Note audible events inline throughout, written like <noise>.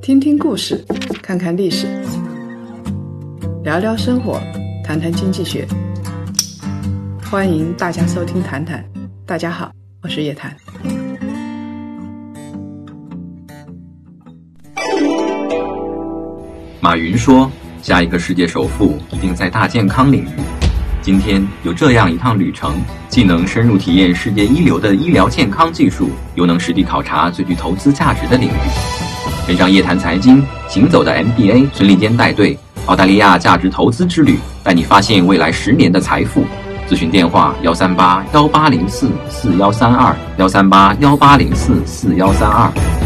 听听故事，看看历史，聊聊生活，谈谈经济学。欢迎大家收听《谈谈》，大家好，我是叶檀。马云说：“下一个世界首富一定在大健康领域。”今天有这样一趟旅程，既能深入体验世界一流的医疗健康技术，又能实地考察最具投资价值的领域。跟上夜谈财经行走的 MBA 孙立坚带队，澳大利亚价值投资之旅，带你发现未来十年的财富。咨询电话：幺三八幺八零四四幺三二，幺三八幺八零四四幺三二。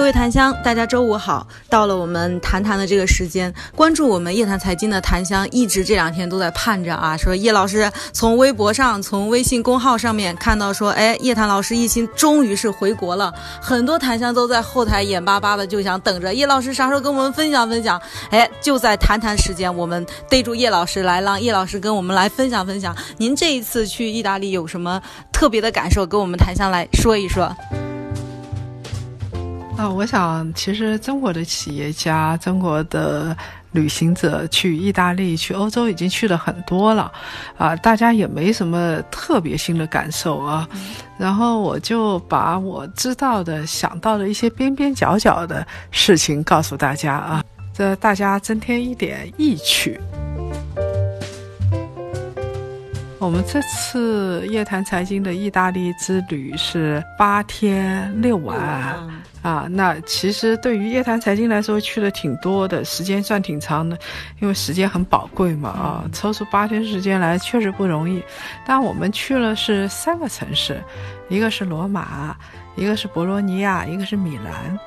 各位檀香，大家周五好！到了我们谈谈的这个时间，关注我们夜谈财经的檀香，一直这两天都在盼着啊，说叶老师从微博上、从微信公号上面看到说，哎，叶檀老师一心终于是回国了，很多檀香都在后台眼巴巴的就想等着叶老师啥时候跟我们分享分享。哎，就在谈谈时间，我们逮住叶老师来，让叶老师跟我们来分享分享。您这一次去意大利有什么特别的感受？跟我们檀香来说一说。啊，我想，其实中国的企业家、中国的旅行者去意大利、去欧洲已经去了很多了，啊，大家也没什么特别新的感受啊。然后我就把我知道的、想到的一些边边角角的事情告诉大家啊，这大家增添一点意趣。我们这次夜谈财经的意大利之旅是八天六晚啊，那其实对于夜谈财经来说去的挺多的，时间算挺长的，因为时间很宝贵嘛啊，抽出八天时间来确实不容易。但我们去了是三个城市，一个是罗马，一个是博洛尼亚，一个是米兰。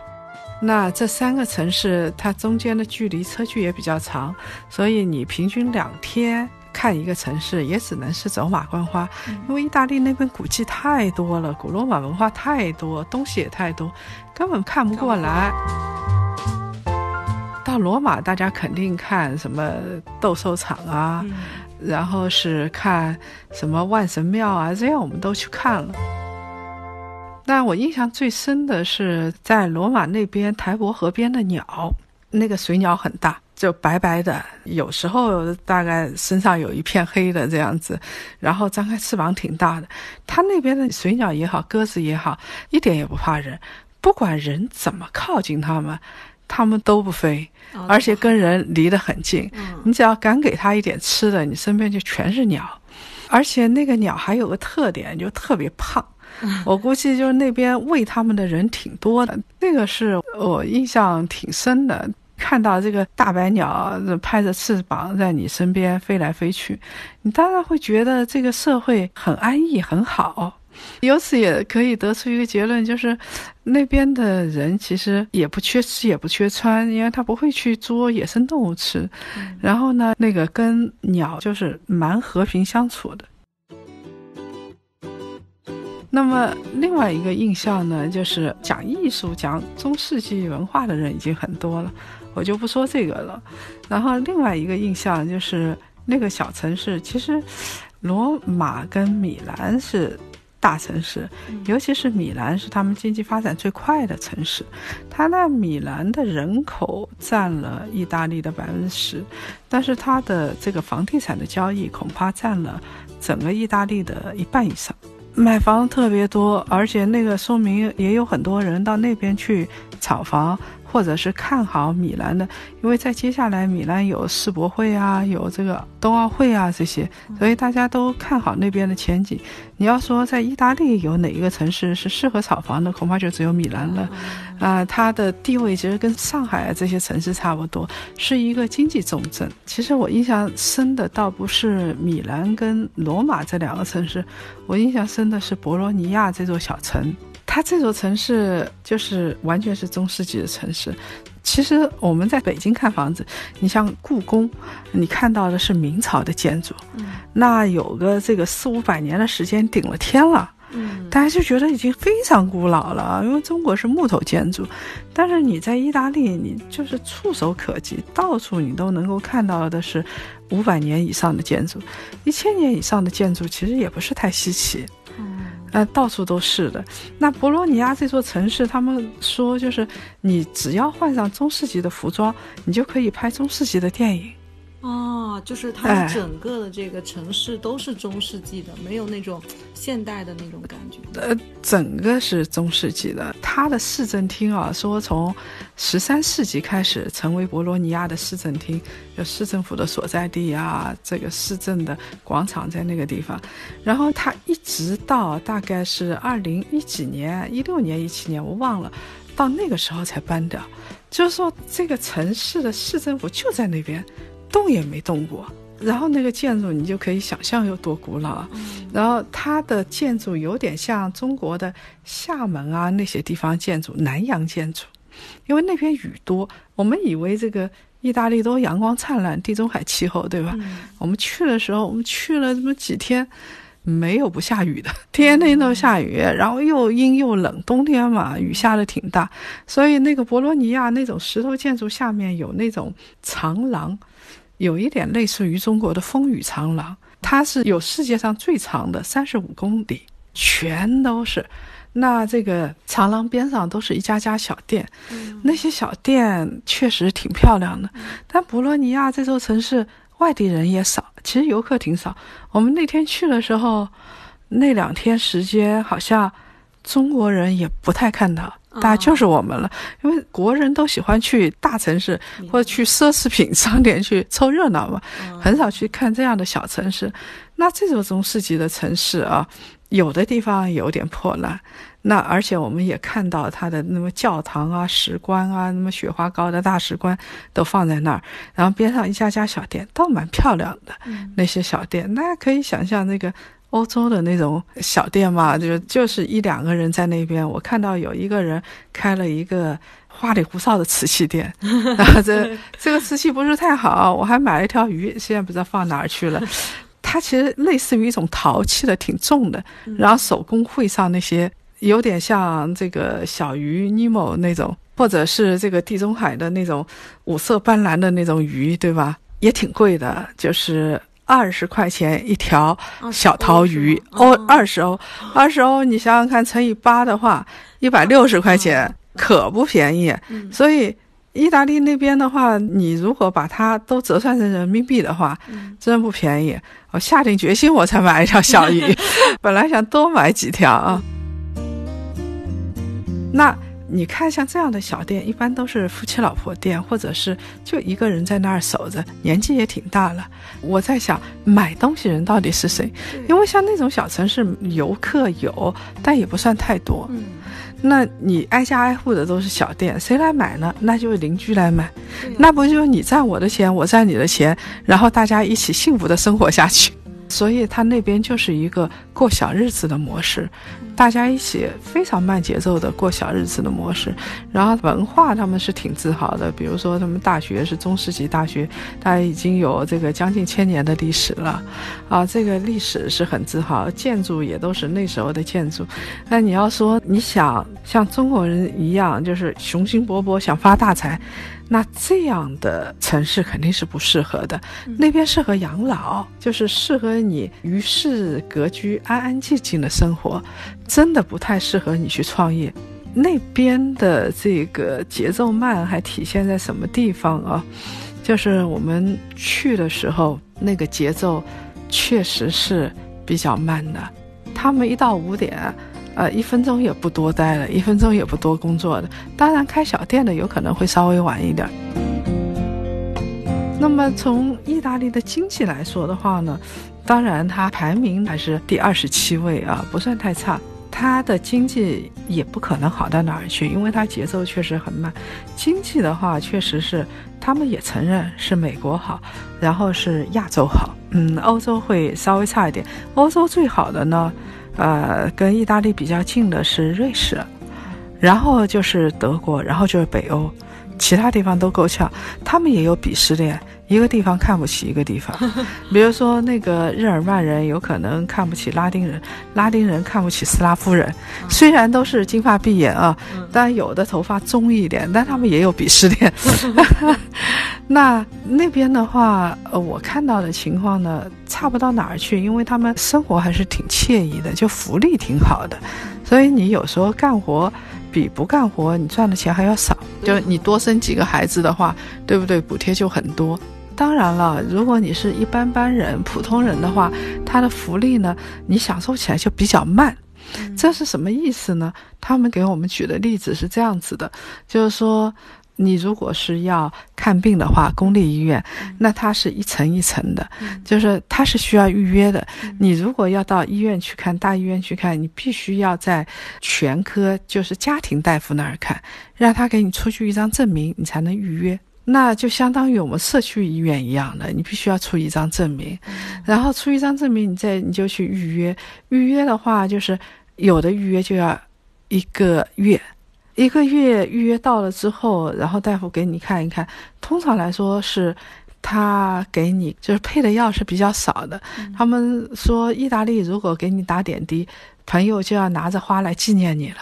那这三个城市它中间的距离车距也比较长，所以你平均两天。看一个城市也只能是走马观花，因为意大利那边古迹太多了，古罗马文化太多，东西也太多，根本看不过来。到罗马，大家肯定看什么斗兽场啊，然后是看什么万神庙啊，这样我们都去看了。但我印象最深的是在罗马那边台伯河边的鸟，那个水鸟很大。就白白的，有时候大概身上有一片黑的这样子，然后张开翅膀挺大的。它那边的水鸟也好，鸽子也好，一点也不怕人，不管人怎么靠近它们，它们都不飞，而且跟人离得很近。你只要敢给它一点吃的，你身边就全是鸟。而且那个鸟还有个特点，就特别胖。我估计就是那边喂它们的人挺多的，那个是我印象挺深的。看到这个大白鸟拍着翅膀在你身边飞来飞去，你当然会觉得这个社会很安逸很好。由此也可以得出一个结论，就是那边的人其实也不缺吃也不缺穿，因为他不会去捉野生动物吃。然后呢，那个跟鸟就是蛮和平相处的。那么另外一个印象呢，就是讲艺术、讲中世纪文化的人已经很多了。我就不说这个了，然后另外一个印象就是那个小城市，其实罗马跟米兰是大城市，尤其是米兰是他们经济发展最快的城市，它那米兰的人口占了意大利的百分之十，但是它的这个房地产的交易恐怕占了整个意大利的一半以上，买房特别多，而且那个说明也有很多人到那边去炒房。或者是看好米兰的，因为在接下来米兰有世博会啊，有这个冬奥会啊这些，所以大家都看好那边的前景。你要说在意大利有哪一个城市是适合炒房的，恐怕就只有米兰了。啊，它的地位其实跟上海这些城市差不多，是一个经济重镇。其实我印象深的倒不是米兰跟罗马这两个城市，我印象深的是博洛尼亚这座小城。它这座城市就是完全是中世纪的城市。其实我们在北京看房子，你像故宫，你看到的是明朝的建筑，那有个这个四五百年的时间顶了天了，嗯，大家就觉得已经非常古老了。因为中国是木头建筑，但是你在意大利，你就是触手可及，到处你都能够看到的是五百年以上的建筑，一千年以上的建筑其实也不是太稀奇。呃，到处都是的。那博洛尼亚这座城市，他们说就是你只要换上中世纪的服装，你就可以拍中世纪的电影。哦，就是它整个的这个城市都是中世纪的，没有那种现代的那种感觉。呃，整个是中世纪的。它的市政厅啊，说从十三世纪开始成为博洛尼亚的市政厅，就市政府的所在地啊，这个市政的广场在那个地方。然后它一直到大概是二零一几年，一六年、一七年，我忘了，到那个时候才搬掉。就是说，这个城市的市政府就在那边。动也没动过，然后那个建筑你就可以想象有多古老。然后它的建筑有点像中国的厦门啊那些地方建筑，南洋建筑，因为那边雨多。我们以为这个意大利都阳光灿烂，地中海气候，对吧？我们去的时候，我们去了这么几天，没有不下雨的，天天都下雨，然后又阴又冷，冬天嘛，雨下的挺大。所以那个博罗尼亚那种石头建筑下面有那种长廊。有一点类似于中国的风雨长廊，它是有世界上最长的三十五公里，全都是。那这个长廊边上都是一家家小店，那些小店确实挺漂亮的。但博洛尼亚这座城市外地人也少，其实游客挺少。我们那天去的时候，那两天时间好像中国人也不太看到。大家就是我们了，因为国人都喜欢去大城市或者去奢侈品商店去凑热闹嘛，很少去看这样的小城市。那这种中世纪的城市啊，有的地方有点破烂，那而且我们也看到它的那么教堂啊、石棺啊、那么雪花膏的大石棺都放在那儿，然后边上一家家小店，倒蛮漂亮的。那些小店，大家可以想象那个。欧洲的那种小店嘛，就就是一两个人在那边。我看到有一个人开了一个花里胡哨的瓷器店，<laughs> 然后这这个瓷器不是太好，我还买了一条鱼，现在不知道放哪儿去了。它其实类似于一种陶器的，挺重的，然后手工绘上那些有点像这个小鱼尼莫那种，或者是这个地中海的那种五色斑斓的那种鱼，对吧？也挺贵的，就是。二十块钱一条小陶鱼，欧二十欧，二十欧，你想想看，乘以八的话，一百六十块钱，可不便宜。所以，意大利那边的话，你如果把它都折算成人民币的话，真不便宜。我下定决心，我才买一条小鱼，<laughs> 本来想多买几条啊。那。你看，像这样的小店，一般都是夫妻老婆店，或者是就一个人在那儿守着，年纪也挺大了。我在想，买东西人到底是谁？因为像那种小城市，游客有，但也不算太多。嗯，那你挨家挨户的都是小店，谁来买呢？那就是邻居来买，那不就是你赚我的钱，我赚你的钱，然后大家一起幸福的生活下去。所以他那边就是一个过小日子的模式，大家一起非常慢节奏的过小日子的模式。然后文化他们是挺自豪的，比如说他们大学是中世纪大学，它已经有这个将近千年的历史了，啊，这个历史是很自豪，建筑也都是那时候的建筑。那你要说你想像中国人一样，就是雄心勃勃想发大财。那这样的城市肯定是不适合的，那边适合养老，就是适合你与世隔居、安安静静的生活，真的不太适合你去创业。那边的这个节奏慢，还体现在什么地方啊？就是我们去的时候，那个节奏确实是比较慢的。他们一到五点。呃，一分钟也不多待了，一分钟也不多工作的。当然，开小店的有可能会稍微晚一点儿。那么，从意大利的经济来说的话呢，当然它排名还是第二十七位啊，不算太差。它的经济也不可能好到哪儿去，因为它节奏确实很慢。经济的话，确实是他们也承认是美国好，然后是亚洲好。嗯，欧洲会稍微差一点。欧洲最好的呢？呃，跟意大利比较近的是瑞士，然后就是德国，然后就是北欧，其他地方都够呛。他们也有鄙视链，一个地方看不起一个地方。<laughs> 比如说那个日耳曼人有可能看不起拉丁人，拉丁人看不起斯拉夫人。虽然都是金发碧眼啊，但有的头发棕一点，但他们也有鄙视链。那那边的话，呃，我看到的情况呢，差不到哪儿去，因为他们生活还是挺惬意的，就福利挺好的，所以你有时候干活比不干活，你赚的钱还要少。就你多生几个孩子的话，对不对？补贴就很多。当然了，如果你是一般般人、普通人的话，他的福利呢，你享受起来就比较慢。这是什么意思呢？他们给我们举的例子是这样子的，就是说。你如果是要看病的话，公立医院，那它是一层一层的，就是它是需要预约的。你如果要到医院去看，大医院去看，你必须要在全科，就是家庭大夫那儿看，让他给你出具一张证明，你才能预约。那就相当于我们社区医院一样的，你必须要出一张证明，然后出一张证明，你再你就去预约。预约的话，就是有的预约就要一个月。一个月预约到了之后，然后大夫给你看一看。通常来说是，他给你就是配的药是比较少的。他们说意大利如果给你打点滴，朋友就要拿着花来纪念你了，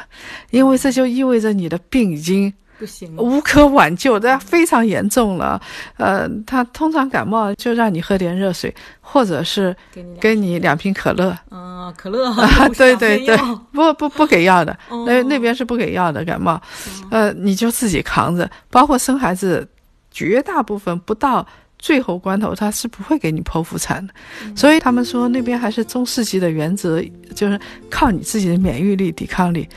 因为这就意味着你的病已经。不行，无可挽救，这非常严重了。呃，他通常感冒就让你喝点热水，或者是给你两瓶可乐。嗯，可乐。<laughs> 对对对，不不不给药的，那那边是不给药的感冒。呃，你就自己扛着，包括生孩子，绝大部分不到最后关头，他是不会给你剖腹产的。所以他们说那边还是中世纪的原则，就是靠你自己的免疫力、抵抗力。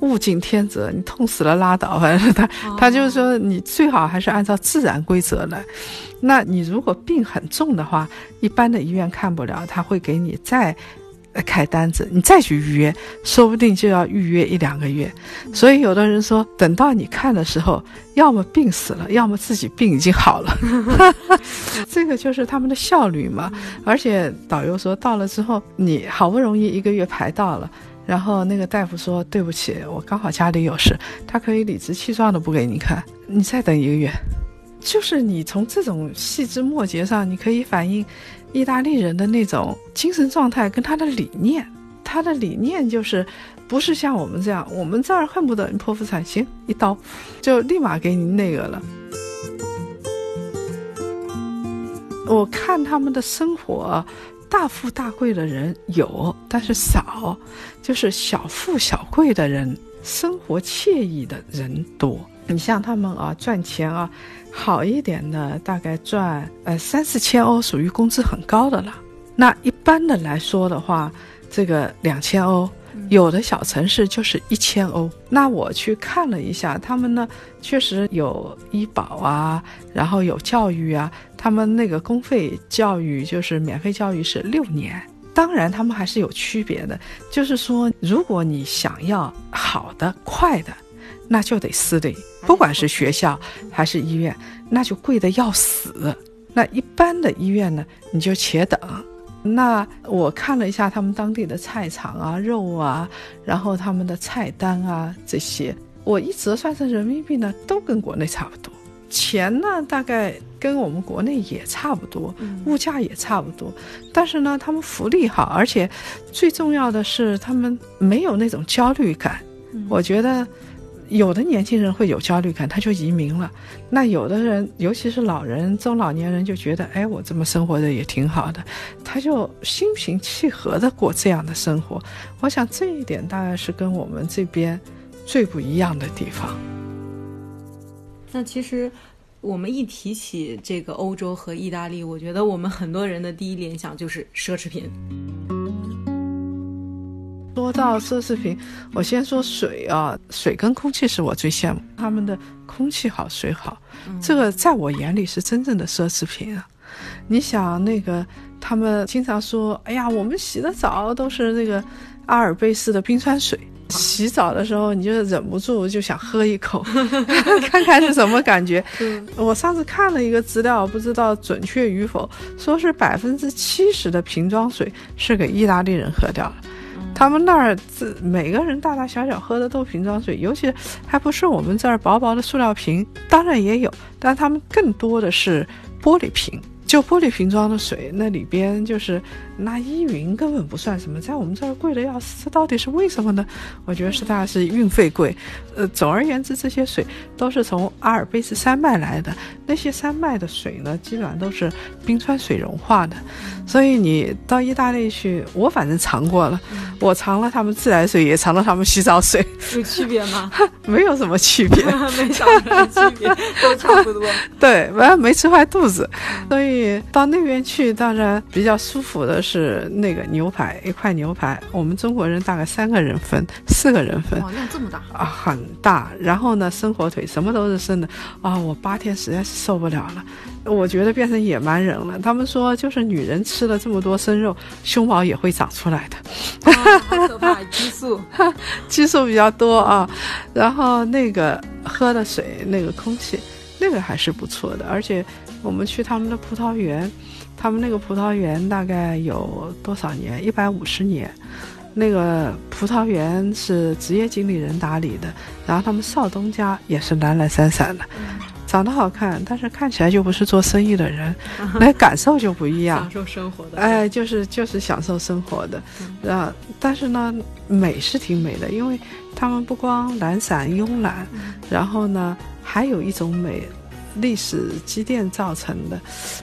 物竞天择，你痛死了拉倒。反正他他就是说，你最好还是按照自然规则来。那你如果病很重的话，一般的医院看不了，他会给你再开单子，你再去预约，说不定就要预约一两个月。所以有的人说，等到你看的时候，要么病死了，要么自己病已经好了。<laughs> <laughs> 这个就是他们的效率嘛。而且导游说，到了之后，你好不容易一个月排到了。然后那个大夫说：“对不起，我刚好家里有事，他可以理直气壮的不给你看，你再等一个月。”就是你从这种细枝末节上，你可以反映意大利人的那种精神状态跟他的理念。他的理念就是不是像我们这样，我们这儿恨不得剖腹产行一刀就立马给你那个了。我看他们的生活。大富大贵的人有，但是少，就是小富小贵的人，生活惬意的人多。你像他们啊，赚钱啊，好一点的大概赚呃三四千欧，属于工资很高的了。那一般的来说的话，这个两千欧。有的小城市就是一千欧。那我去看了一下，他们呢确实有医保啊，然后有教育啊。他们那个公费教育就是免费教育是六年。当然，他们还是有区别的。就是说，如果你想要好的、快的，那就得私立，不管是学校还是医院，那就贵的要死。那一般的医院呢，你就且等。那我看了一下他们当地的菜场啊、肉啊，然后他们的菜单啊这些，我一折算成人民币呢，都跟国内差不多。钱呢，大概跟我们国内也差不多，物价也差不多。但是呢，他们福利好，而且最重要的是他们没有那种焦虑感。我觉得。有的年轻人会有焦虑感，他就移民了。那有的人，尤其是老人、中老年人，就觉得，哎，我这么生活的也挺好的，他就心平气和的过这样的生活。我想这一点大概是跟我们这边最不一样的地方。那其实我们一提起这个欧洲和意大利，我觉得我们很多人的第一联想就是奢侈品。说到奢侈品，我先说水啊，水跟空气是我最羡慕。他们的空气好，水好，这个在我眼里是真正的奢侈品啊。你想那个，他们经常说，哎呀，我们洗的澡都是那个阿尔卑斯的冰川水，洗澡的时候你就忍不住就想喝一口，<laughs> <laughs> 看看是什么感觉。我上次看了一个资料，不知道准确与否，说是百分之七十的瓶装水是给意大利人喝掉了。他们那儿自每个人大大小小喝的都瓶装水，尤其还不是我们这儿薄薄的塑料瓶，当然也有，但他们更多的是玻璃瓶。就玻璃瓶装的水，那里边就是那依云根本不算什么，在我们这儿贵的要死，这到底是为什么呢？我觉得是大概是运费贵。呃，总而言之，这些水都是从阿尔卑斯山脉来的，那些山脉的水呢，基本上都是冰川水融化的，所以你到意大利去，我反正尝过了，我尝了他们自来水，也尝了他们洗澡水，有区别吗？<laughs> 没有什么区别，<laughs> 没啥区别，都差不多。<laughs> 对，完了没吃坏肚子，所以。到那边去，当然比较舒服的是那个牛排，一块牛排，我们中国人大概三个人分，四个人分，哇，量这么大啊，很大。然后呢，生火腿什么都是生的啊，我八天实在是受不了了，我觉得变成野蛮人了。他们说，就是女人吃了这么多生肉，胸毛也会长出来的，好可怕，<laughs> 激素，激素比较多啊。然后那个喝的水，那个空气，那个还是不错的，而且。我们去他们的葡萄园，他们那个葡萄园大概有多少年？一百五十年。那个葡萄园是职业经理人打理的，然后他们少东家也是懒懒散散的，长得好看，但是看起来就不是做生意的人，那感受就不一样。享受生活的，哎，就是就是享受生活的，啊，但是呢，美是挺美的，因为他们不光懒散慵懒，然后呢，还有一种美。历史积淀造成的，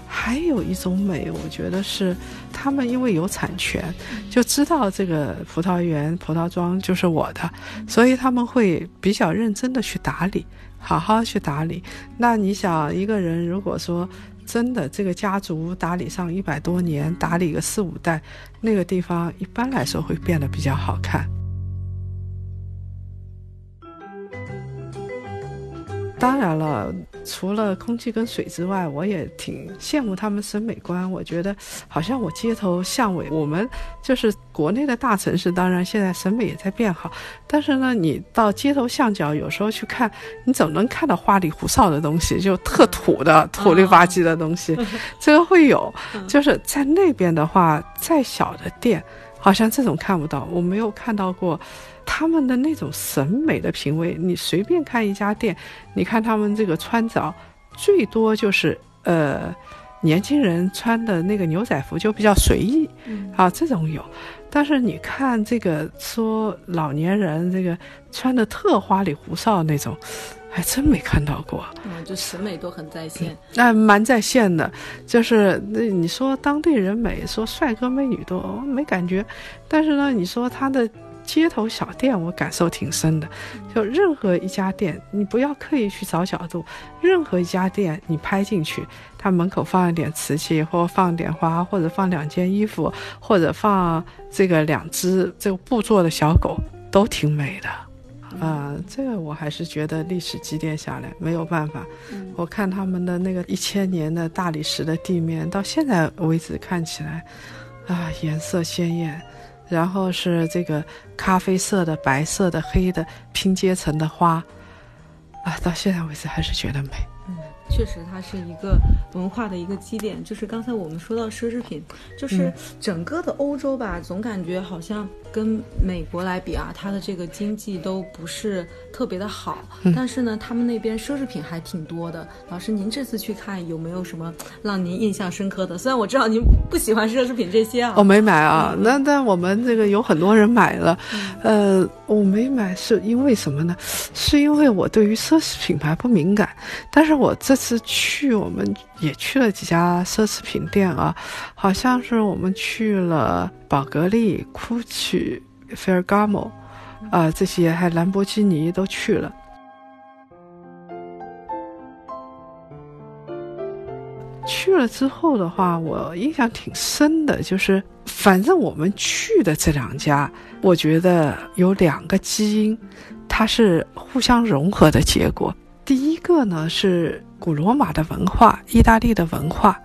还有一种美，我觉得是他们因为有产权，就知道这个葡萄园、葡萄庄就是我的，所以他们会比较认真的去打理，好好去打理。那你想，一个人如果说真的这个家族打理上一百多年，打理个四五代，那个地方一般来说会变得比较好看。当然了，除了空气跟水之外，我也挺羡慕他们审美观。我觉得好像我街头巷尾，我们就是国内的大城市，当然现在审美也在变好。但是呢，你到街头巷角，有时候去看，你总能看到花里胡哨的东西，就特土的、土里吧唧的东西，这个会有。就是在那边的话，再小的店，好像这种看不到，我没有看到过。他们的那种审美的品味，你随便看一家店，你看他们这个穿着，最多就是呃，年轻人穿的那个牛仔服就比较随意，啊，这种有。但是你看这个说老年人这个穿的特花里胡哨那种，还真没看到过。嗯，就审美都很在线。那蛮在线的，就是那你说当地人美，说帅哥美女多，没感觉。但是呢，你说他的。街头小店，我感受挺深的。就任何一家店，你不要刻意去找角度。任何一家店，你拍进去，它门口放一点瓷器，或放点花，或者放两件衣服，或者放这个两只这个布做的小狗，都挺美的。啊，这个我还是觉得历史积淀下来没有办法。我看他们的那个一千年的大理石的地面，到现在为止看起来，啊，颜色鲜艳。然后是这个咖啡色的、白色的、黑的拼接成的花，啊，到现在为止还是觉得美。嗯，确实，它是一个文化的一个基点。就是刚才我们说到奢侈品，就是整个的欧洲吧，总感觉好像。跟美国来比啊，它的这个经济都不是特别的好，但是呢，他们那边奢侈品还挺多的。老师，您这次去看有没有什么让您印象深刻的？虽然我知道您不喜欢奢侈品这些啊，我没买啊。那但我们这个有很多人买了，呃，我没买是因为什么呢？是因为我对于奢侈品牌不敏感。但是我这次去，我们也去了几家奢侈品店啊，好像是我们去了。宝格丽、GUCCI、Ferragamo，啊，这些还兰博基尼都去了。去了之后的话，我印象挺深的，就是反正我们去的这两家，我觉得有两个基因，它是互相融合的结果。第一个呢是。古罗马的文化，意大利的文化，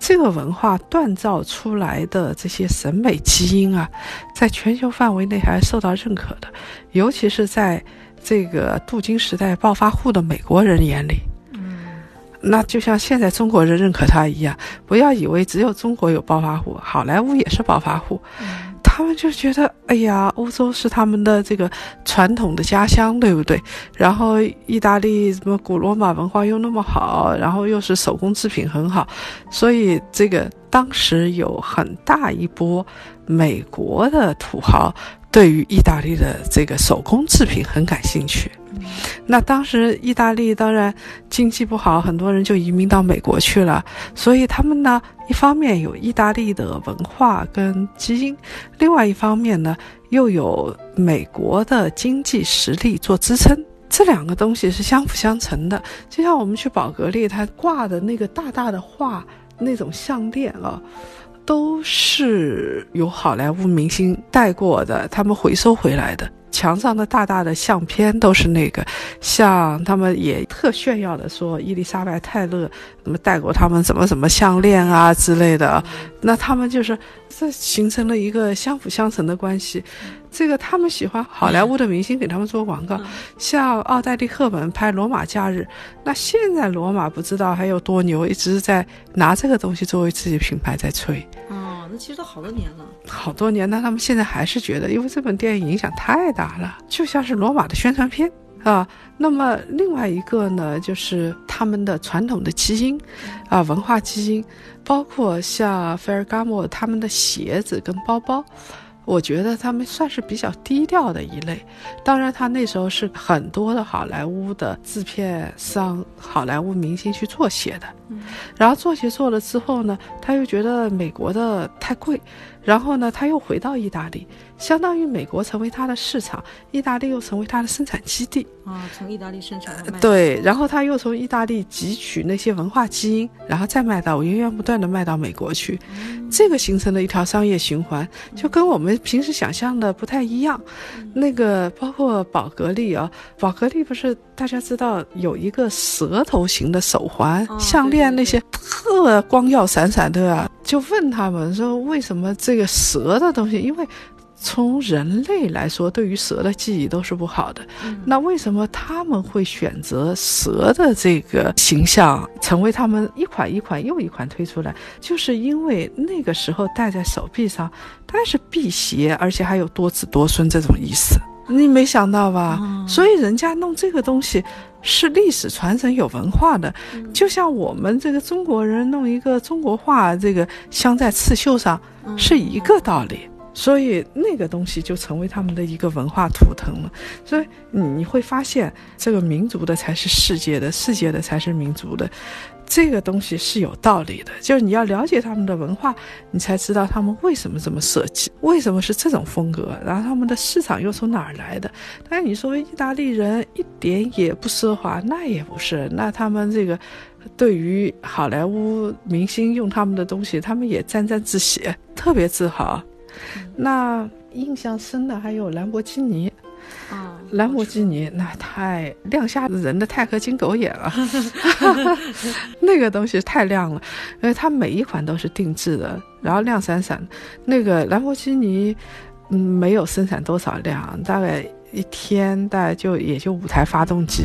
这个文化锻造出来的这些审美基因啊，在全球范围内还是受到认可的，尤其是在这个镀金时代暴发户的美国人眼里，嗯，那就像现在中国人认可他一样，不要以为只有中国有暴发户，好莱坞也是暴发户。他们就觉得，哎呀，欧洲是他们的这个传统的家乡，对不对？然后意大利什么古罗马文化又那么好，然后又是手工制品很好，所以这个当时有很大一波美国的土豪对于意大利的这个手工制品很感兴趣。那当时意大利当然经济不好，很多人就移民到美国去了。所以他们呢，一方面有意大利的文化跟基因，另外一方面呢，又有美国的经济实力做支撑。这两个东西是相辅相成的。就像我们去宝格丽，它挂的那个大大的画，那种项链啊，都是有好莱坞明星戴过的，他们回收回来的。墙上的大大的相片都是那个，像他们也特炫耀的说伊丽莎白泰勒怎么戴过他们什么什么项链啊之类的，那他们就是这形成了一个相辅相成的关系。这个他们喜欢好莱坞的明星给他们做广告，像奥黛丽赫本拍《罗马假日》，那现在罗马不知道还有多牛，一直在拿这个东西作为自己品牌在吹。那其实都好多年了，好多年，那他们现在还是觉得，因为这本电影影响太大了，就像是罗马的宣传片啊。那么另外一个呢，就是他们的传统的基因，啊，文化基因，包括像菲尔伽莫他们的鞋子跟包包。我觉得他们算是比较低调的一类，当然他那时候是很多的好莱坞的制片商、好莱坞明星去做鞋的，然后做鞋做了之后呢，他又觉得美国的太贵。然后呢，他又回到意大利，相当于美国成为他的市场，意大利又成为他的生产基地啊。从意大利生产对，然后他又从意大利汲取那些文化基因，然后再卖到源源不断的卖到美国去，这个形成了一条商业循环，就跟我们平时想象的不太一样。那个包括宝格丽啊，宝格丽不是大家知道有一个蛇头型的手环、项链那些特光耀闪闪的啊。就问他们说，为什么这个蛇的东西？因为从人类来说，对于蛇的记忆都是不好的。那为什么他们会选择蛇的这个形象，成为他们一款一款又一款推出来？就是因为那个时候戴在手臂上，它是辟邪，而且还有多子多孙这种意思。你没想到吧？所以人家弄这个东西是历史传承、有文化的，就像我们这个中国人弄一个中国画，这个镶在刺绣上是一个道理。所以那个东西就成为他们的一个文化图腾了。所以你会发现，这个民族的才是世界的，世界的才是民族的。这个东西是有道理的，就是你要了解他们的文化，你才知道他们为什么这么设计，为什么是这种风格，然后他们的市场又从哪儿来的。但是你说意大利人一点也不奢华，那也不是。那他们这个对于好莱坞明星用他们的东西，他们也沾沾自喜，特别自豪。那印象深的还有兰博基尼。啊，兰博基尼那太亮瞎人的钛合金狗眼了，<laughs> 那个东西太亮了，因为它每一款都是定制的，然后亮闪闪。那个兰博基尼，嗯，没有生产多少辆，大概。一天大概就也就五台发动机，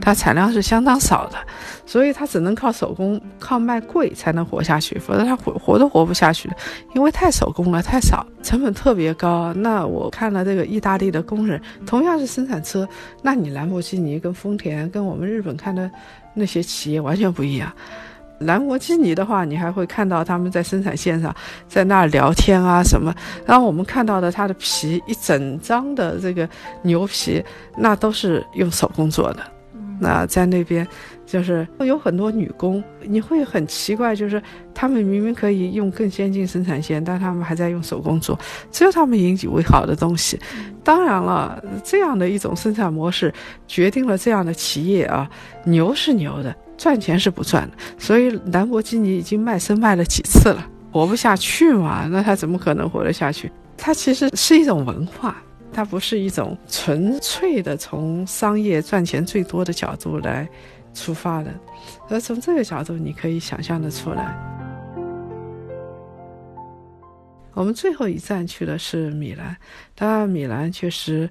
它产量是相当少的，所以它只能靠手工、靠卖贵才能活下去，否则它活活都活不下去，因为太手工了，太少，成本特别高。那我看了这个意大利的工人，同样是生产车，那你兰博基尼跟丰田跟我们日本看的那些企业完全不一样。兰博基尼的话，你还会看到他们在生产线上在那儿聊天啊什么。然后我们看到的它的皮一整张的这个牛皮，那都是用手工做的。那在那边就是有很多女工，你会很奇怪，就是他们明明可以用更先进生产线，但他们还在用手工做，只有他们引以为豪的东西。当然了，这样的一种生产模式决定了这样的企业啊，牛是牛的。赚钱是不赚的，所以兰博基尼已经卖身卖了几次了，活不下去嘛？那他怎么可能活得下去？它其实是一种文化，它不是一种纯粹的从商业赚钱最多的角度来出发的。而从这个角度，你可以想象得出来。我们最后一站去的是米兰，当然米兰确实。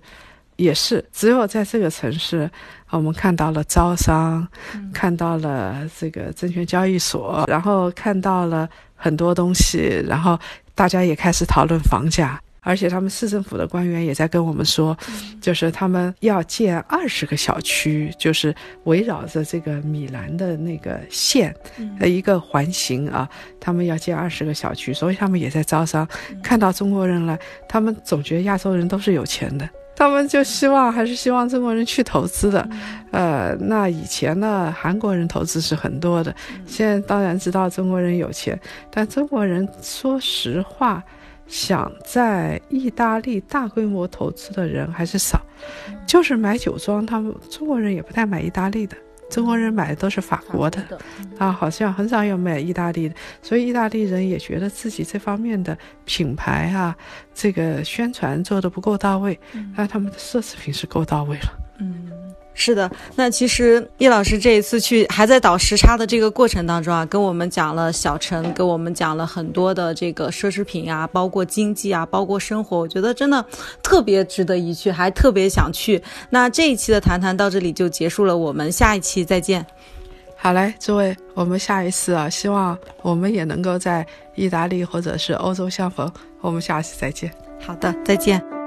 也是，只有在这个城市，我们看到了招商，看到了这个证券交易所，然后看到了很多东西，然后大家也开始讨论房价。而且他们市政府的官员也在跟我们说，就是他们要建二十个小区，就是围绕着这个米兰的那个县的一个环形啊，他们要建二十个小区，所以他们也在招商。看到中国人了，他们总觉得亚洲人都是有钱的。他们就希望还是希望中国人去投资的，呃，那以前呢，韩国人投资是很多的，现在当然知道中国人有钱，但中国人说实话，想在意大利大规模投资的人还是少，就是买酒庄，他们中国人也不太买意大利的。中国人买的都是法国的，啊，好像很少有买意大利的，所以意大利人也觉得自己这方面的品牌啊，这个宣传做的不够到位，但他们的奢侈品是够到位了。嗯。是的，那其实叶老师这一次去还在倒时差的这个过程当中啊，跟我们讲了小城，跟我们讲了很多的这个奢侈品啊，包括经济啊，包括生活，我觉得真的特别值得一去，还特别想去。那这一期的谈谈到这里就结束了，我们下一期再见。好嘞，诸位，我们下一次啊，希望我们也能够在意大利或者是欧洲相逢。我们下期再见。好的，再见。